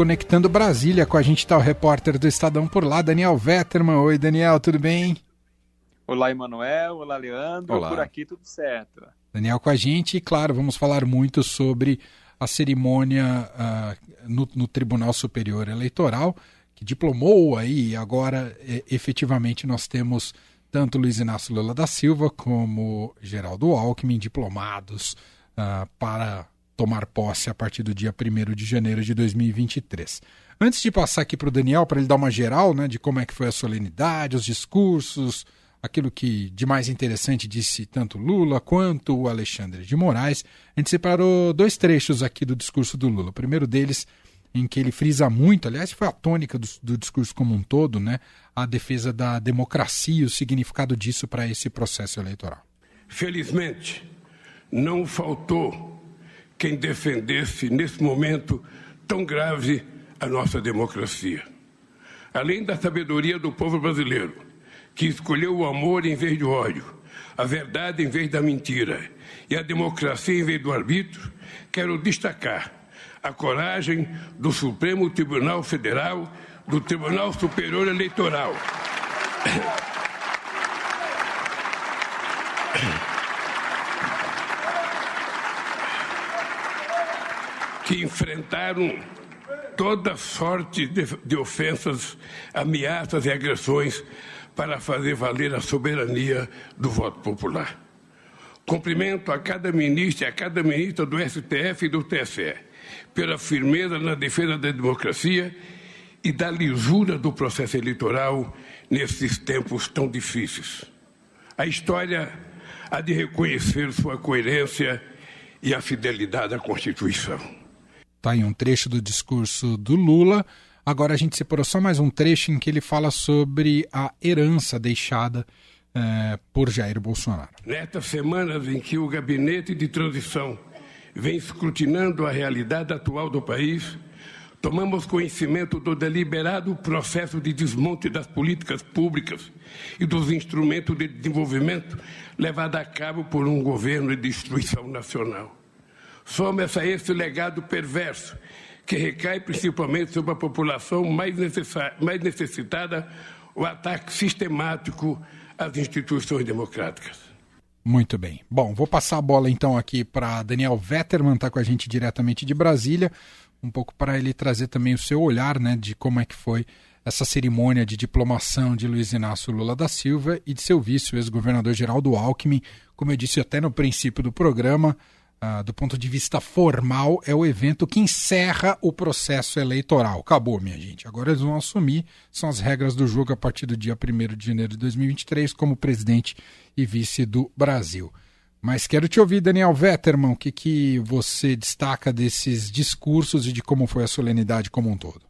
conectando Brasília. Com a gente está o repórter do Estadão por lá, Daniel Vetterman. Oi, Daniel, tudo bem? Olá, Emanuel. Olá, Leandro. Olá. Por aqui tudo certo. Daniel com a gente e, claro, vamos falar muito sobre a cerimônia uh, no, no, Tribunal Superior Eleitoral, que diplomou aí, agora é, efetivamente nós temos tanto Luiz Inácio Lula da Silva como Geraldo Alckmin diplomados uh, para tomar posse a partir do dia 1 de janeiro de 2023. Antes de passar aqui para o Daniel, para ele dar uma geral né, de como é que foi a solenidade, os discursos, aquilo que de mais interessante disse tanto Lula quanto o Alexandre de Moraes, a gente separou dois trechos aqui do discurso do Lula. O primeiro deles, em que ele frisa muito, aliás, foi a tônica do, do discurso como um todo, né, a defesa da democracia e o significado disso para esse processo eleitoral. Felizmente, não faltou quem defendesse, nesse momento tão grave, a nossa democracia. Além da sabedoria do povo brasileiro, que escolheu o amor em vez do ódio, a verdade em vez da mentira e a democracia em vez do arbítrio, quero destacar a coragem do Supremo Tribunal Federal, do Tribunal Superior Eleitoral. Que enfrentaram toda sorte de, de, ofensas, ameaças e agressões para fazer valer a soberania do voto popular. Cumprimento a cada ministro e a cada ministra do STF e do TSE pela firmeza na defesa da democracia e da lisura do processo eleitoral nesses tempos tão difíceis. A história há de reconhecer sua coerência e a fidelidade à Constituição. Está em um trecho do discurso do Lula. Agora a gente separou só mais um trecho em que ele fala sobre a herança deixada é, por Jair Bolsonaro. Nestas semanas em que o gabinete de transição vem escrutinando a realidade atual do país, tomamos conhecimento do deliberado processo de desmonte das políticas públicas e dos instrumentos de desenvolvimento levado a cabo por um governo de destruição nacional. Soma-se a esse legado perverso, que recai principalmente sobre a população mais, mais necessitada, o ataque sistemático às instituições democráticas. Muito bem. Bom, vou passar a bola então aqui para Daniel Vetterman, está com a gente diretamente de Brasília, um pouco para ele trazer também o seu olhar né, de como é que foi essa cerimônia de diplomação de Luiz Inácio Lula da Silva e de seu vice, o ex-governador Geraldo Alckmin. Como eu disse até no princípio do programa, ah, do ponto de vista formal, é o evento que encerra o processo eleitoral. Acabou, minha gente. Agora eles vão assumir, são as regras do jogo a partir do dia 1 de janeiro de 2023, como presidente e vice do Brasil. Mas quero te ouvir, Daniel Vetterman, o que, que você destaca desses discursos e de como foi a solenidade como um todo?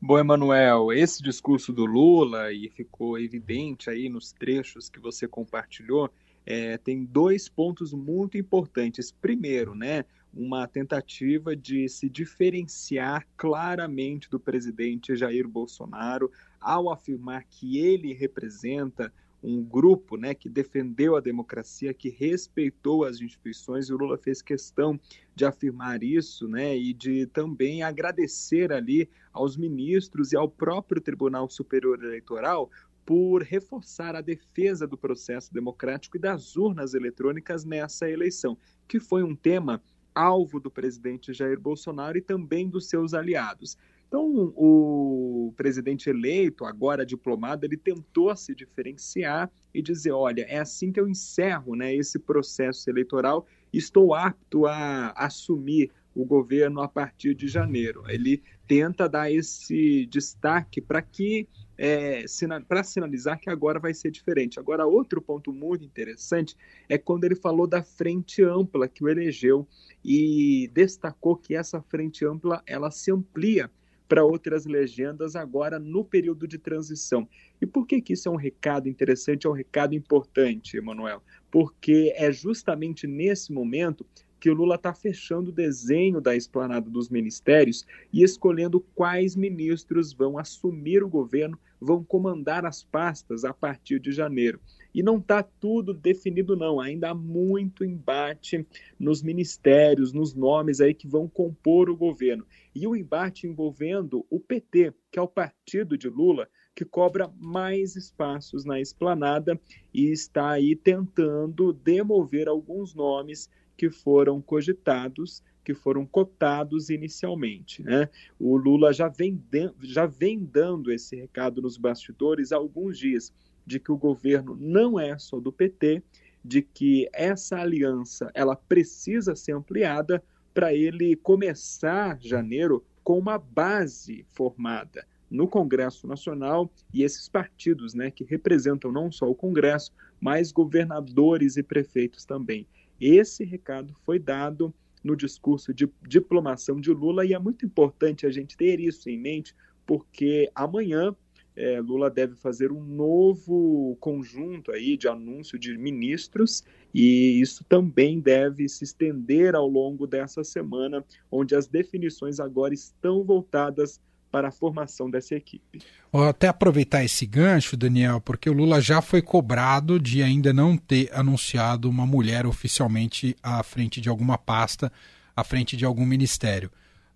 Bom, Emanuel, esse discurso do Lula, e ficou evidente aí nos trechos que você compartilhou, é, tem dois pontos muito importantes. Primeiro, né, uma tentativa de se diferenciar claramente do presidente Jair Bolsonaro ao afirmar que ele representa um grupo né, que defendeu a democracia, que respeitou as instituições, e o Lula fez questão de afirmar isso né, e de também agradecer ali aos ministros e ao próprio Tribunal Superior Eleitoral por reforçar a defesa do processo democrático e das urnas eletrônicas nessa eleição, que foi um tema alvo do presidente Jair Bolsonaro e também dos seus aliados. Então, o presidente eleito, agora diplomado, ele tentou se diferenciar e dizer: olha, é assim que eu encerro né, esse processo eleitoral, estou apto a assumir o governo a partir de janeiro. Ele tenta dar esse destaque para que é, para sinalizar que agora vai ser diferente. Agora, outro ponto muito interessante é quando ele falou da frente ampla que o elegeu e destacou que essa frente ampla ela se amplia para outras legendas agora no período de transição. E por que, que isso é um recado interessante, é um recado importante, Emanuel? Porque é justamente nesse momento que o Lula está fechando o desenho da esplanada dos ministérios e escolhendo quais ministros vão assumir o governo, vão comandar as pastas a partir de janeiro. E não está tudo definido, não. Ainda há muito embate nos ministérios, nos nomes aí que vão compor o governo. E o embate envolvendo o PT, que é o partido de Lula, que cobra mais espaços na esplanada e está aí tentando demover alguns nomes que foram cogitados que foram cotados inicialmente. Né? O Lula já vem, já vem dando esse recado nos bastidores há alguns dias, de que o governo não é só do PT, de que essa aliança ela precisa ser ampliada para ele começar janeiro com uma base formada no Congresso Nacional e esses partidos, né, que representam não só o Congresso, mas governadores e prefeitos também. Esse recado foi dado no discurso de diplomação de Lula, e é muito importante a gente ter isso em mente, porque amanhã é, Lula deve fazer um novo conjunto aí de anúncio de ministros e isso também deve se estender ao longo dessa semana, onde as definições agora estão voltadas para a formação dessa equipe. Vou até aproveitar esse gancho, Daniel, porque o Lula já foi cobrado de ainda não ter anunciado uma mulher oficialmente à frente de alguma pasta, à frente de algum ministério.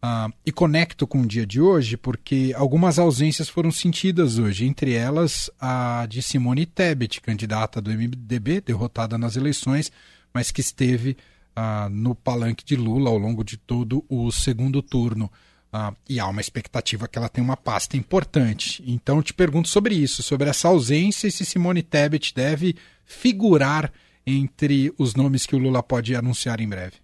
Uh, e conecto com o dia de hoje porque algumas ausências foram sentidas hoje, entre elas a de Simone Tebet, candidata do MDB, derrotada nas eleições, mas que esteve uh, no palanque de Lula ao longo de todo o segundo turno. Ah, e há uma expectativa que ela tenha uma pasta importante. Então te pergunto sobre isso, sobre essa ausência e se Simone Tebet deve figurar entre os nomes que o Lula pode anunciar em breve.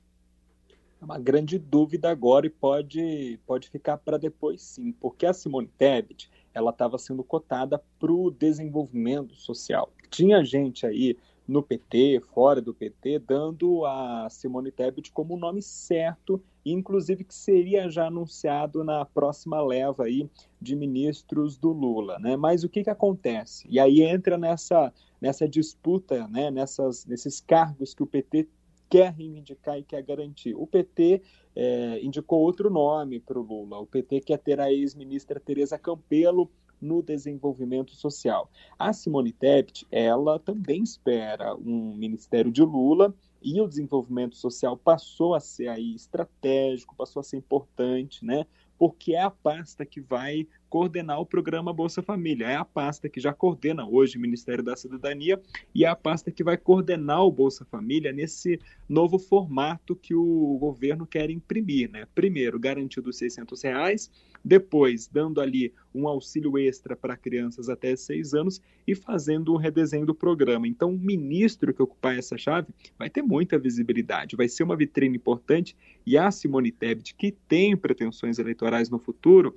É uma grande dúvida agora e pode, pode ficar para depois sim, porque a Simone Tebet ela estava sendo cotada para o desenvolvimento social. Tinha gente aí no PT, fora do PT, dando a Simone Tebet como o nome certo, inclusive que seria já anunciado na próxima leva aí de ministros do Lula, né? Mas o que que acontece? E aí entra nessa nessa disputa, né? Nessas nesses cargos que o PT quer reivindicar e quer garantir. O PT é, indicou outro nome para o Lula. O PT quer ter a ex-ministra Tereza Campelo no desenvolvimento social. A Simone Tebet, ela também espera um ministério de Lula e o desenvolvimento social passou a ser aí estratégico, passou a ser importante, né? Porque é a pasta que vai coordenar o programa Bolsa Família, é a pasta que já coordena hoje o Ministério da Cidadania e é a pasta que vai coordenar o Bolsa Família nesse novo formato que o governo quer imprimir, né? Primeiro, garantido os 600 reais, depois, dando ali um auxílio extra para crianças até seis anos e fazendo um redesenho do programa. Então, o ministro que ocupar essa chave vai ter muita visibilidade, vai ser uma vitrine importante. E a Simone Tebet, que tem pretensões eleitorais no futuro,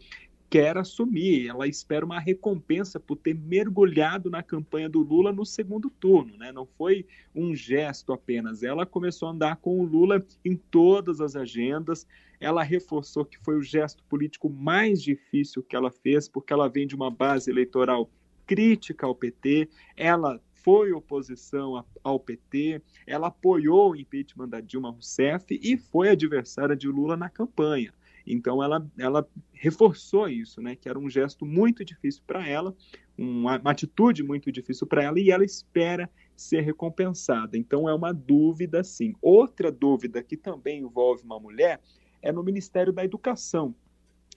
quer assumir, ela espera uma recompensa por ter mergulhado na campanha do Lula no segundo turno, né? Não foi um gesto apenas, ela começou a andar com o Lula em todas as agendas. Ela reforçou que foi o gesto político mais difícil que ela fez, porque ela vem de uma base eleitoral crítica ao PT, ela foi oposição ao PT, ela apoiou o impeachment da Dilma Rousseff e foi adversária de Lula na campanha. Então ela, ela reforçou isso, né, que era um gesto muito difícil para ela, uma, uma, atitude muito difícil para ela e ela espera ser recompensada. Então é uma dúvida, sim. Outra dúvida que também envolve uma mulher é no Ministério da Educação.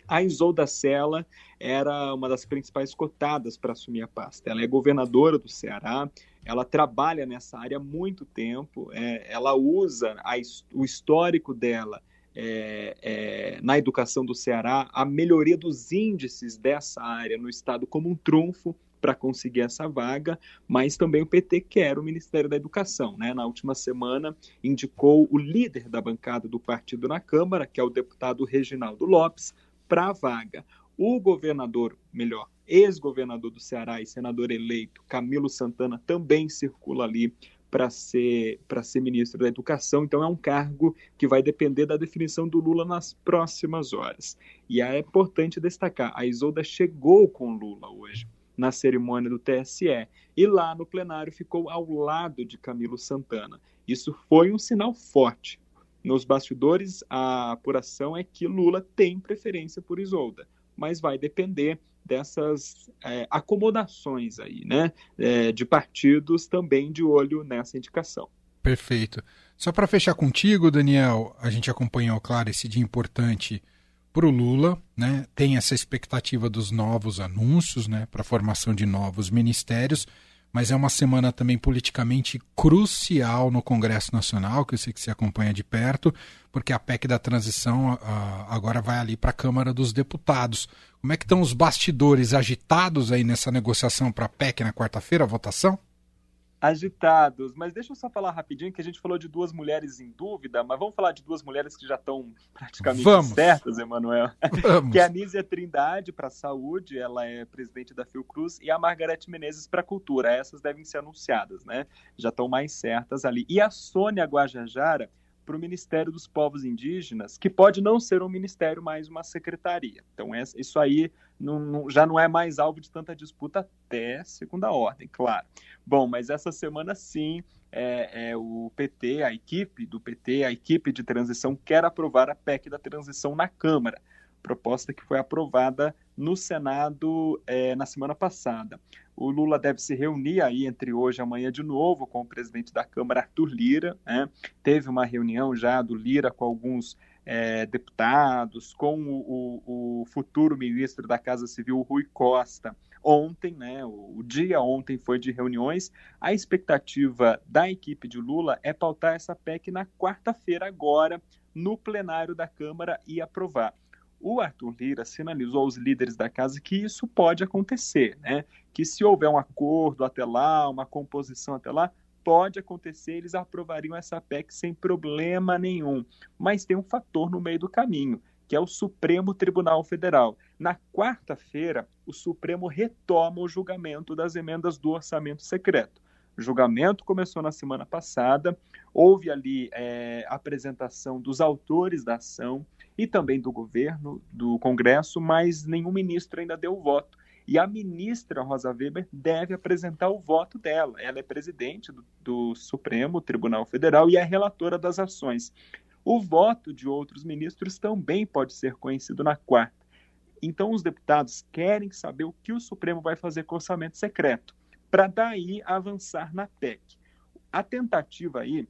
A Isolda Sela era uma das principais cotadas para assumir a pasta. Ela é governadora do Ceará, ela trabalha nessa área há muito tempo, é, ela usa a, o histórico dela é, é, na educação do Ceará a melhoria dos índices dessa área no estado como um trunfo para conseguir essa vaga, mas também o PT quer o Ministério da Educação. Né? Na última semana, indicou o líder da bancada do partido na Câmara, que é o deputado Reginaldo Lopes, para a vaga. O governador, melhor, ex-governador do Ceará e senador eleito, Camilo Santana, também circula ali para ser, ser ministro da Educação, então é um cargo que vai depender da definição do Lula nas próximas horas. E é importante destacar: a Isolda chegou com Lula hoje na cerimônia do TSE e lá no plenário ficou ao lado de Camilo Santana. Isso foi um sinal forte. Nos bastidores, a apuração é que Lula tem preferência por Isolda. mas vai depender dessas é, acomodações aí, né, é, de partidos também de olho nessa indicação. Perfeito. Só para fechar contigo, Daniel, a gente acompanhou, claro, esse dia importante para o Lula, né? Tem essa expectativa dos novos anúncios, né, para a formação de novos ministérios, mas é uma semana também politicamente crucial no Congresso Nacional, que eu sei que você acompanha de perto, porque a PEC da transição agora vai ali para a Câmara dos Deputados. Como é que estão os bastidores agitados aí nessa negociação para a PEC na quarta-feira, a votação? agitados. Mas deixa eu só falar rapidinho que a gente falou de duas mulheres em dúvida, mas vamos falar de duas mulheres que já estão praticamente vamos. certas, Emanuel. que é a Nízia Trindade para a saúde, ela é presidente da Fiocruz, e a Margarete Menezes para a cultura. Essas devem ser anunciadas, né? Já estão mais certas ali. E a Sônia Guajajara para o Ministério dos Povos Indígenas, que pode não ser um ministério, mas uma secretaria. Então, isso aí não, não, já não é mais alvo de tanta disputa até segunda ordem, claro. Bom, mas essa semana sim, é, é, o PT, a equipe do PT, a equipe de transição, quer aprovar a PEC da transição na Câmara proposta que foi aprovada no Senado é, na semana passada. O Lula deve se reunir aí entre hoje e amanhã de novo com o presidente da Câmara, Arthur Lira. Né? Teve uma reunião já do Lira com alguns é, deputados, com o, o, o, futuro ministro da Casa Civil, Rui Costa, ontem, né? O, o dia ontem foi de reuniões. A expectativa da equipe de Lula é pautar essa PEC na quarta-feira, agora, no plenário da Câmara e aprovar o Arthur Lira sinalizou aos líderes da casa que isso pode acontecer, né? Que se houver um acordo até lá, uma composição até lá, pode acontecer, eles aprovariam essa PEC sem problema nenhum. Mas tem um fator no meio do caminho, que é o Supremo Tribunal Federal. Na quarta-feira, o Supremo retoma o julgamento das emendas do orçamento secreto. O julgamento começou na semana passada, houve ali é, apresentação dos autores da ação e também do governo, do Congresso, mas nenhum ministro ainda deu o voto. E a ministra Rosa Weber deve apresentar o voto dela. Ela é presidente do, do Supremo Tribunal Federal e é relatora das ações. O voto de outros ministros também pode ser conhecido na quarta. Então, os deputados querem saber o que o Supremo vai fazer com o orçamento secreto para daí avançar na PEC. A tentativa aí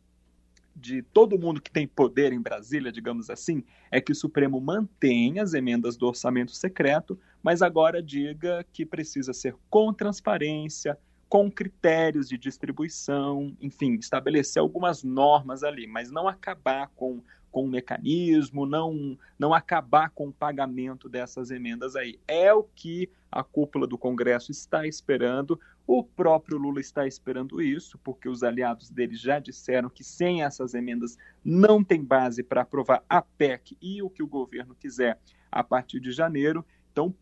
de todo mundo que tem poder em Brasília, digamos assim, é que o Supremo mantenha as emendas do orçamento secreto, mas agora diga que precisa ser com transparência, com critérios de distribuição, enfim, estabelecer algumas normas ali, mas não acabar com com o mecanismo, não, não acabar com o pagamento dessas emendas aí. É o que a cúpula do Congresso está esperando. O próprio Lula está esperando isso, porque os aliados dele já disseram que sem essas emendas não tem base para aprovar a PEC e o que o governo quiser a partir de janeiro. Então,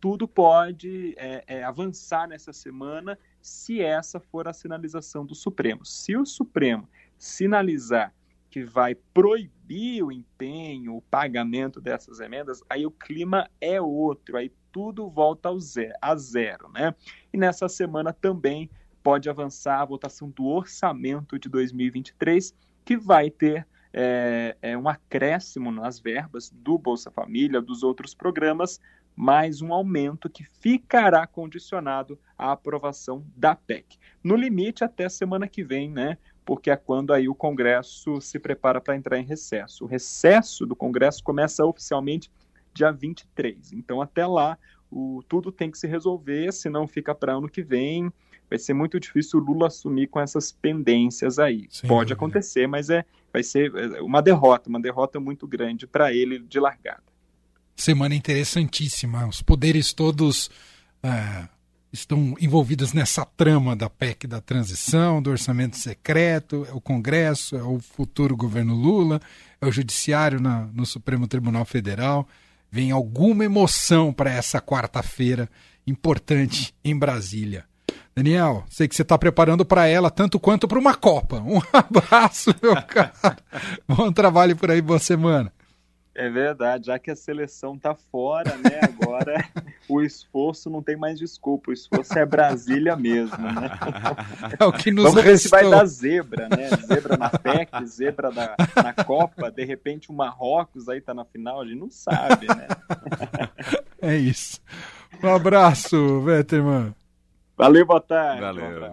tudo pode é, é, avançar nessa semana se essa for a sinalização do Supremo. Se o Supremo sinalizar que vai proibir o empenho, o pagamento dessas emendas, aí o clima é outro, aí tudo volta ao zero, a zero, né? E nessa semana também pode avançar a votação do orçamento de 2023, que vai ter é, é, um acréscimo nas verbas do Bolsa Família, dos outros programas, mais um aumento que ficará condicionado à aprovação da PEC. No limite, até semana que vem, né? Porque é quando aí o Congresso se prepara para entrar em recesso. O recesso do Congresso começa oficialmente dia 23. Então, até lá, o, tudo tem que se resolver, senão fica para ano que vem. Vai ser muito difícil o Lula assumir com essas pendências aí. Sim, Pode acontecer, mas é, vai ser é, uma derrota, uma derrota muito grande para ele de largada. Semana interessantíssima. Os poderes todos é, estão envolvidas nessa trama da PEC da transição, do orçamento secreto, é o Congresso, é o futuro governo Lula, é o Judiciário na, no Supremo Tribunal Federal. Vem alguma emoção para essa quarta-feira importante em Brasília. Daniel, sei que você está preparando para ela tanto quanto para uma Copa. Um abraço, meu cara. Bom trabalho por aí, boa semana. É verdade, já que a seleção tá fora, né? Agora o esforço não tem mais desculpa, o esforço é Brasília mesmo, né? É o que nos Vamos ver se vai dar zebra, né? Zebra na PEC, zebra da, na Copa, de repente o Marrocos aí tá na final, a gente não sabe, né? É isso. Um abraço, Vetterman. Valeu, boa tarde. Valeu.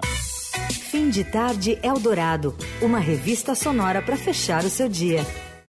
Fim de tarde Eldorado, uma revista sonora para fechar o seu dia.